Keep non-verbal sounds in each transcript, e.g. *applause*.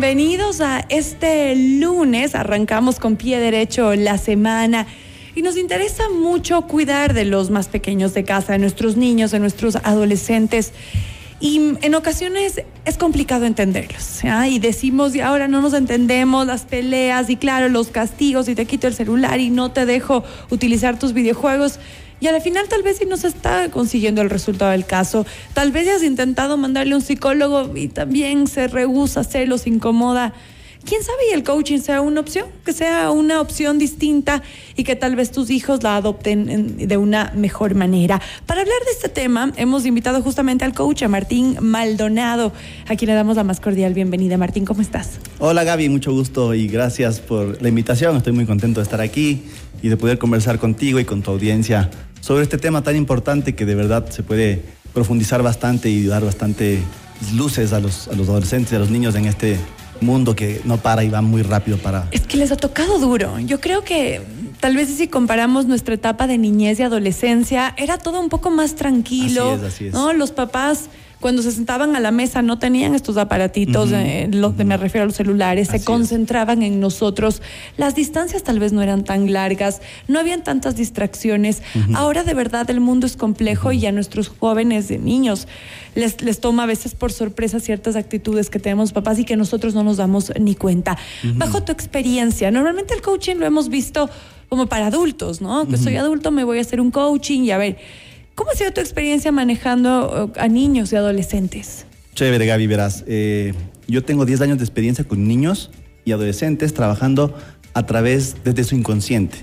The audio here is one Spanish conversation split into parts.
bienvenidos a este lunes. Arrancamos con pie derecho la semana y nos interesa mucho cuidar de los más pequeños de casa, de nuestros niños, de nuestros adolescentes. Y en ocasiones es complicado entenderlos. Y decimos, y ahora no nos entendemos, las peleas, y claro, los castigos, y te quito el celular y no te dejo utilizar tus videojuegos. Y al final tal vez si no se está consiguiendo el resultado del caso, tal vez has intentado mandarle a un psicólogo y también se rehúsa, se los incomoda quién sabe y el coaching sea una opción, que sea una opción distinta y que tal vez tus hijos la adopten de una mejor manera. Para hablar de este tema, hemos invitado justamente al coach, a Martín Maldonado, a quien le damos la más cordial bienvenida. Martín, ¿cómo estás? Hola Gaby, mucho gusto y gracias por la invitación. Estoy muy contento de estar aquí y de poder conversar contigo y con tu audiencia sobre este tema tan importante que de verdad se puede profundizar bastante y dar bastante luces a los, a los adolescentes y a los niños en este mundo que no para y va muy rápido para... Es que les ha tocado duro. Yo creo que tal vez si comparamos nuestra etapa de niñez y adolescencia, era todo un poco más tranquilo. Así es, así es. ¿no? Los papás cuando se sentaban a la mesa no tenían estos aparatitos, eh, lo que me refiero a los celulares, se concentraban en nosotros. Las distancias tal vez no eran tan largas, no habían tantas distracciones. Ahora de verdad el mundo es complejo y a nuestros jóvenes de niños les, les toma a veces por sorpresa ciertas actitudes que tenemos papás y que nosotros no nos damos ni cuenta. Bajo tu experiencia, normalmente el coaching lo hemos visto como para adultos, ¿no? Que soy adulto, me voy a hacer un coaching y a ver ¿Cómo ha sido tu experiencia manejando uh, a niños y adolescentes? Chévere, Gaby, verás. Eh, yo tengo 10 años de experiencia con niños y adolescentes trabajando a través desde su inconsciente,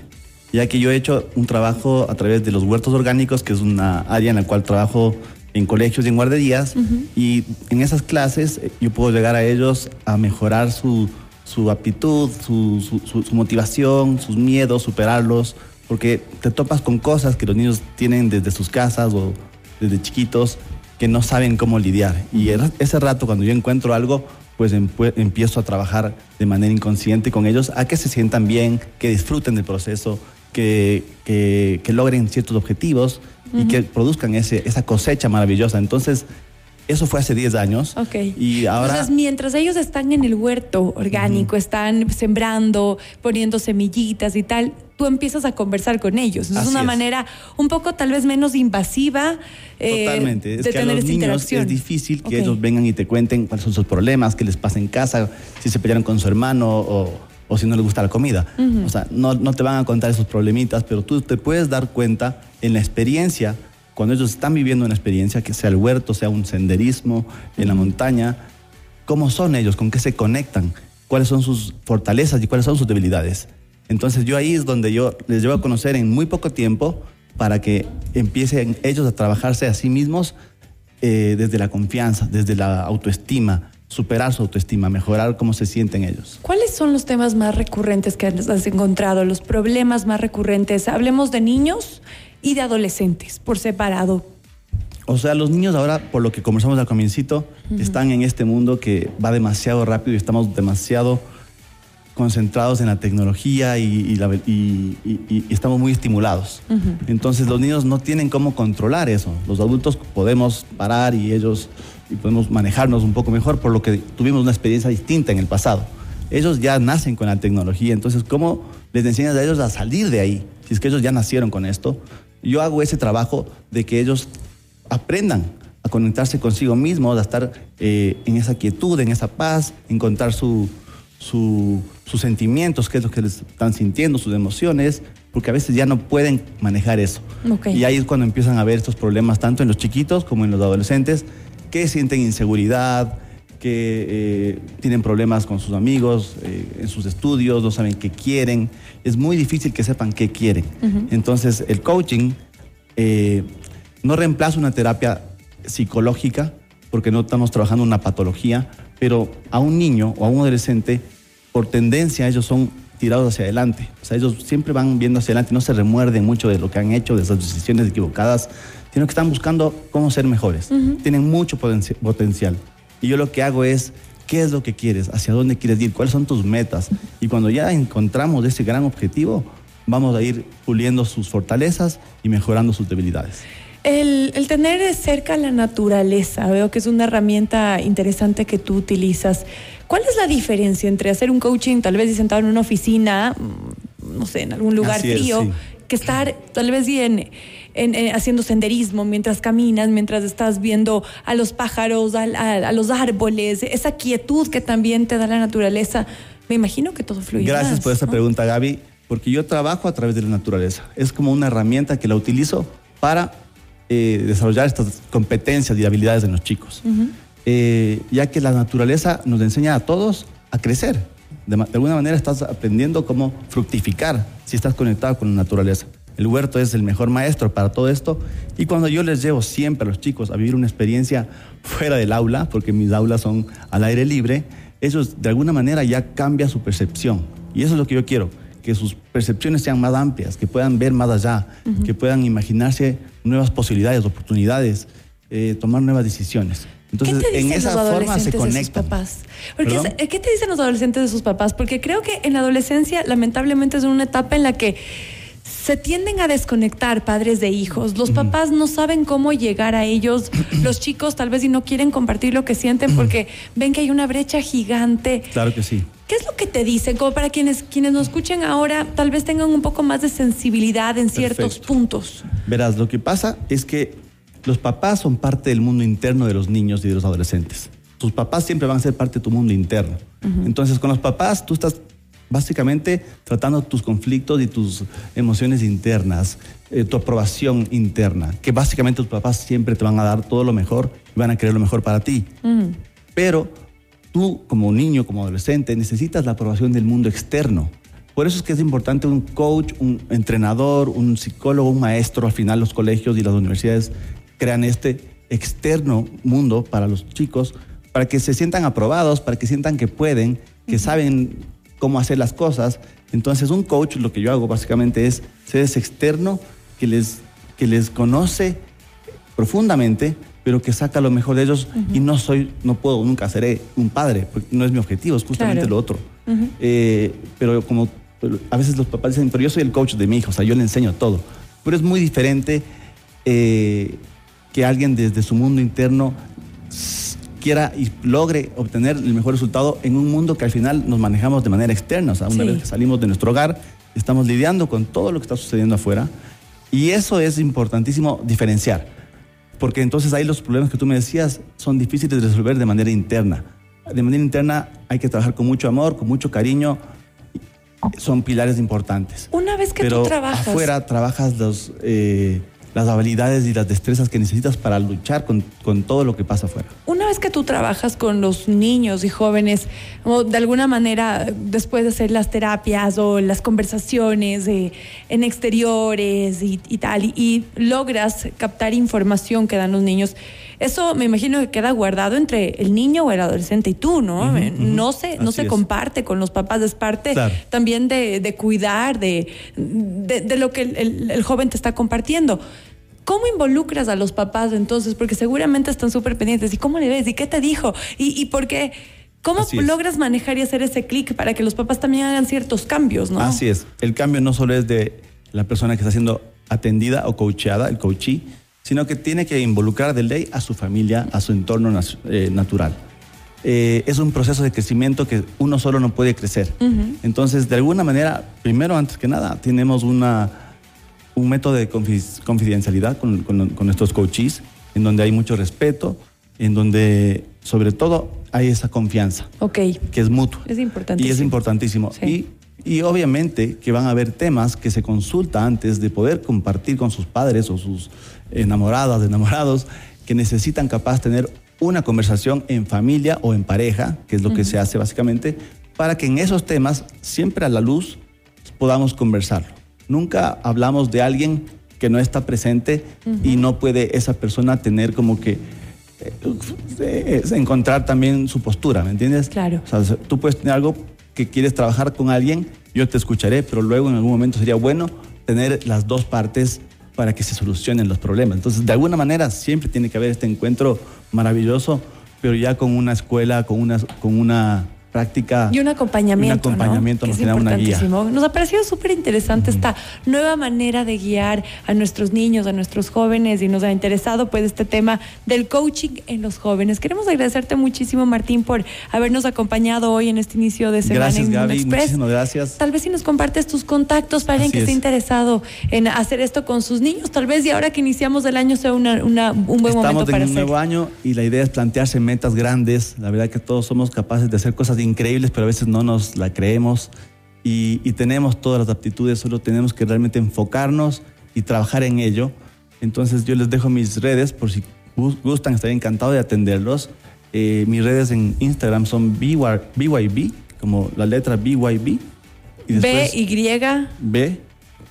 ya que yo he hecho un trabajo a través de los huertos orgánicos, que es una área en la cual trabajo en colegios y en guarderías, y en esas clases eh, yo puedo llegar a ellos a mejorar su, su aptitud, su, su motivación, sus miedos, superarlos, porque te topas con cosas que los niños tienen desde sus casas o desde chiquitos que no saben cómo lidiar. Y ese rato cuando yo encuentro algo, pues empiezo a trabajar de manera inconsciente con ellos a que se sientan bien, que disfruten del proceso, que, que, logren ciertos objetivos y que produzcan ese, esa cosecha maravillosa. Entonces, eso fue hace 10 años. Ok. Y ahora. Entonces, mientras ellos están en el huerto orgánico, están sembrando, poniendo semillitas y tal, tú empiezas a conversar con ellos. Es una manera un poco tal vez menos invasiva eh, Totalmente. Es de que tener a los niños es difícil que ellos vengan y te cuenten cuáles son sus problemas, qué les pasa en casa, si se pelearon con su hermano o, si no les gusta la comida. O sea, no, no te van a contar esos problemitas, pero tú te puedes dar cuenta en la experiencia, cuando ellos están viviendo una experiencia, que sea el huerto, sea un senderismo en la montaña, cómo son ellos, con qué se conectan, cuáles son sus fortalezas y cuáles son sus debilidades. Entonces yo ahí es donde yo les llevo a conocer en muy poco tiempo para que empiecen ellos a trabajarse a sí mismos eh, desde la confianza, desde la autoestima, superar su autoestima, mejorar cómo se sienten ellos. ¿Cuáles son los temas más recurrentes que has encontrado, los problemas más recurrentes? Hablemos de niños y de adolescentes por separado. O sea, los niños ahora, por lo que conversamos al comiencito, están en este mundo que va demasiado rápido y estamos demasiado concentrados en la tecnología y, estamos muy estimulados. Entonces los niños no tienen cómo controlar eso. Los adultos podemos parar y ellos y podemos manejarnos un poco mejor por lo que tuvimos una experiencia distinta en el pasado. Ellos ya nacen con la tecnología, entonces ¿cómo les enseñas a ellos a salir de ahí? Si es que ellos ya nacieron con esto. Yo hago ese trabajo de que ellos aprendan a conectarse consigo mismos, a estar eh, en esa quietud, en esa paz, encontrar su, sus sentimientos, qué es lo que les están sintiendo, sus emociones, porque a veces ya no pueden manejar eso. Y ahí es cuando empiezan a ver estos problemas, tanto en los chiquitos como en los adolescentes, que sienten inseguridad, que eh, tienen problemas con sus amigos, eh, en sus estudios, no saben qué quieren. Es muy difícil que sepan qué quieren. Entonces, el coaching eh, no reemplaza una terapia psicológica, porque no estamos trabajando una patología, pero a un niño o a un adolescente, por tendencia, ellos son tirados hacia adelante. O sea, ellos siempre van viendo hacia adelante, no se remuerden mucho de lo que han hecho, de esas decisiones equivocadas, sino que están buscando cómo ser mejores. Tienen mucho potencial. Y yo lo que hago es, ¿qué es lo que quieres? ¿Hacia dónde quieres ir? ¿Cuáles son tus metas? Y cuando ya encontramos ese gran objetivo, vamos a ir puliendo sus fortalezas y mejorando sus debilidades. El, el, tener cerca la naturaleza, veo que es una herramienta interesante que tú utilizas. ¿Cuál es la diferencia entre hacer un coaching tal vez sentado en una oficina, mm, no sé, en algún lugar frío, que estar tal vez bien en, haciendo senderismo mientras caminas, mientras estás viendo a los pájaros, a, a, los árboles, esa quietud que también te da la naturaleza? Me imagino que todo fluye. Gracias por esa pregunta, Gaby, porque yo trabajo a través de la naturaleza. Es como una herramienta que la utilizo para eh, desarrollar estas competencias y habilidades en los chicos. Eh, ya que la naturaleza nos enseña a todos a crecer. De, alguna manera estás aprendiendo cómo fructificar si estás conectado con la naturaleza. El huerto es el mejor maestro para todo esto. Y cuando yo les llevo siempre a los chicos a vivir una experiencia fuera del aula, porque mis aulas son al aire libre, ellos de alguna manera ya cambia su percepción. Y eso es lo que yo quiero que sus percepciones sean más amplias, que puedan ver más allá, que puedan imaginarse nuevas posibilidades, oportunidades, eh, tomar nuevas decisiones. Entonces, en esa forma se conectan. Papás? Porque, ¿Qué te dicen los adolescentes de sus papás? Porque creo que en la adolescencia, lamentablemente, es una etapa en la que se tienden a desconectar padres de hijos. Los papás no saben cómo llegar a ellos. *clears throat* Los chicos tal vez y no quieren compartir lo que sienten porque ven que hay una brecha gigante. Claro que sí. ¿Qué es lo que te dicen? Como para quienes, quienes nos escuchen ahora, tal vez tengan un poco más de sensibilidad en ciertos puntos. Verás, lo que pasa es que los papás son parte del mundo interno de los niños y de los adolescentes. Tus papás siempre van a ser parte de tu mundo interno. Entonces, con los papás tú estás básicamente tratando tus conflictos y tus emociones internas, eh, tu aprobación interna, que básicamente tus papás siempre te van a dar todo lo mejor y van a querer lo mejor para ti. Pero tú como niño, como adolescente, necesitas la aprobación del mundo externo. Por eso es que es importante un coach, un entrenador, un psicólogo, un maestro. Al final los colegios y las universidades crean este externo mundo para los chicos, para que se sientan aprobados, para que sientan que pueden, que saben cómo hacer las cosas. Entonces un coach lo que yo hago básicamente es ser ese externo que les, que les conoce profundamente, pero que saca lo mejor de ellos y no soy, no puedo, nunca seré un padre, porque no es mi objetivo, es justamente lo otro. Eh, pero como a veces los papás dicen, pero yo soy el coach de mi hijo, o sea, yo le enseño todo. Pero es muy diferente eh, que alguien desde su mundo interno quiera y logre obtener el mejor resultado en un mundo que al final nos manejamos de manera externa. O sea, una vez que salimos de nuestro hogar, estamos lidiando con todo lo que está sucediendo afuera. Y eso es importantísimo diferenciar. Porque entonces ahí los problemas que tú me decías son difíciles de resolver de manera interna. De manera interna hay que trabajar con mucho amor, con mucho cariño. Son pilares importantes. Una vez que Pero tú trabajas. Afuera trabajas los. Eh, las habilidades y las destrezas que necesitas para luchar con, con, todo lo que pasa afuera. Una vez que tú trabajas con los niños y jóvenes, o de alguna manera, después de hacer las terapias o las conversaciones en exteriores y, tal, y, logras captar información que dan los niños, eso me imagino que queda guardado entre el niño o el adolescente y tú, ¿no? No se, no se comparte con los papás, es parte también de, de, cuidar de, de, lo que el, el joven te está compartiendo. ¿Cómo involucras a los papás entonces? Porque seguramente están súper pendientes. ¿Y cómo le ves? ¿Y qué te dijo? ¿Y, por qué? ¿Cómo logras manejar y hacer ese clic para que los papás también hagan ciertos cambios, no? Así es. El cambio no solo es de la persona que está siendo atendida o coacheada, el coachee, sino que tiene que involucrar de ley a su familia, a su entorno eh, natural. Eh, es un proceso de crecimiento que uno solo no puede crecer. Entonces, de alguna manera, primero, antes que nada, tenemos una un método de confidencialidad con, nuestros coaches, en donde hay mucho respeto, en donde sobre todo hay esa confianza. Ok. Que es mutua. Es importantísimo. Y es importantísimo. Y, y, obviamente que van a haber temas que se consulta antes de poder compartir con sus padres o sus enamoradas, enamorados, que necesitan capaz tener una conversación en familia o en pareja, que es lo que se hace básicamente, para que en esos temas, siempre a la luz, podamos conversarlo. Nunca hablamos de alguien que no está presente y no puede esa persona tener como que eh, encontrar también su postura, ¿me entiendes? Claro. O sea, tú puedes tener algo que quieres trabajar con alguien, yo te escucharé, pero luego en algún momento sería bueno tener las dos partes para que se solucionen los problemas. Entonces, de alguna manera siempre tiene que haber este encuentro maravilloso, pero ya con una escuela, con una, con una práctica. Y un acompañamiento. Un acompañamiento, ¿no? nos que es genera una guía. Nos ha parecido súper interesante esta nueva manera de guiar a nuestros niños, a nuestros jóvenes, y nos ha interesado pues este tema del coaching en los jóvenes. Queremos agradecerte muchísimo, Martín, por habernos acompañado hoy en este inicio de semana Gracias, en Gaby. Express. Muchísimas gracias. Tal vez si nos compartes tus contactos para alguien que esté es. interesado en hacer esto con sus niños, tal vez y ahora que iniciamos el año sea una, una- un buen Estamos momento en para un hacer. nuevo año y la idea es plantearse metas grandes. La verdad que todos somos capaces de hacer cosas increíbles, pero a veces no nos la creemos y, y tenemos todas las aptitudes, solo tenemos que realmente enfocarnos y trabajar en ello. Entonces yo les dejo mis redes por si gu- gustan, estaré encantado de atenderlos. Eh, mis redes en Instagram son BY BYB, como la letra BYB. Y después B, Y, B,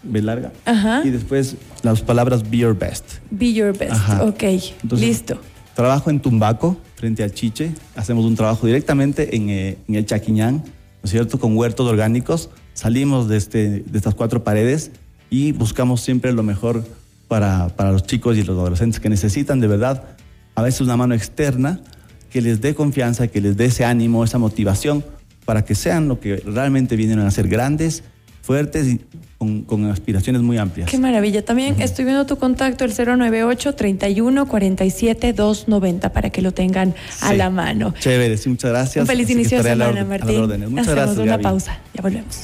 B larga. Ajá. Y después las palabras Be Your Best. be your best. Ajá. Ok, Entonces, listo. Trabajo en Tumbaco, frente al Chiche. Hacemos un trabajo directamente en, eh, en el Chaquiñán, ¿no es cierto? Con huertos orgánicos. Salimos de, este, de estas cuatro paredes y buscamos siempre lo mejor para, para los chicos y los adolescentes que necesitan de verdad a veces una mano externa que les dé confianza, que les dé ese ánimo, esa motivación para que sean lo que realmente vienen a ser grandes, fuertes y con, con aspiraciones muy amplias. Qué maravilla. También estoy viendo tu contacto, el 098 31 47 290, para que lo tengan a Sí. la mano. Chévere, sí, muchas gracias. Un feliz Así inicio de a semana, a Martín. Muchas Hacemos gracias, una Gaby. pausa. Ya volvemos.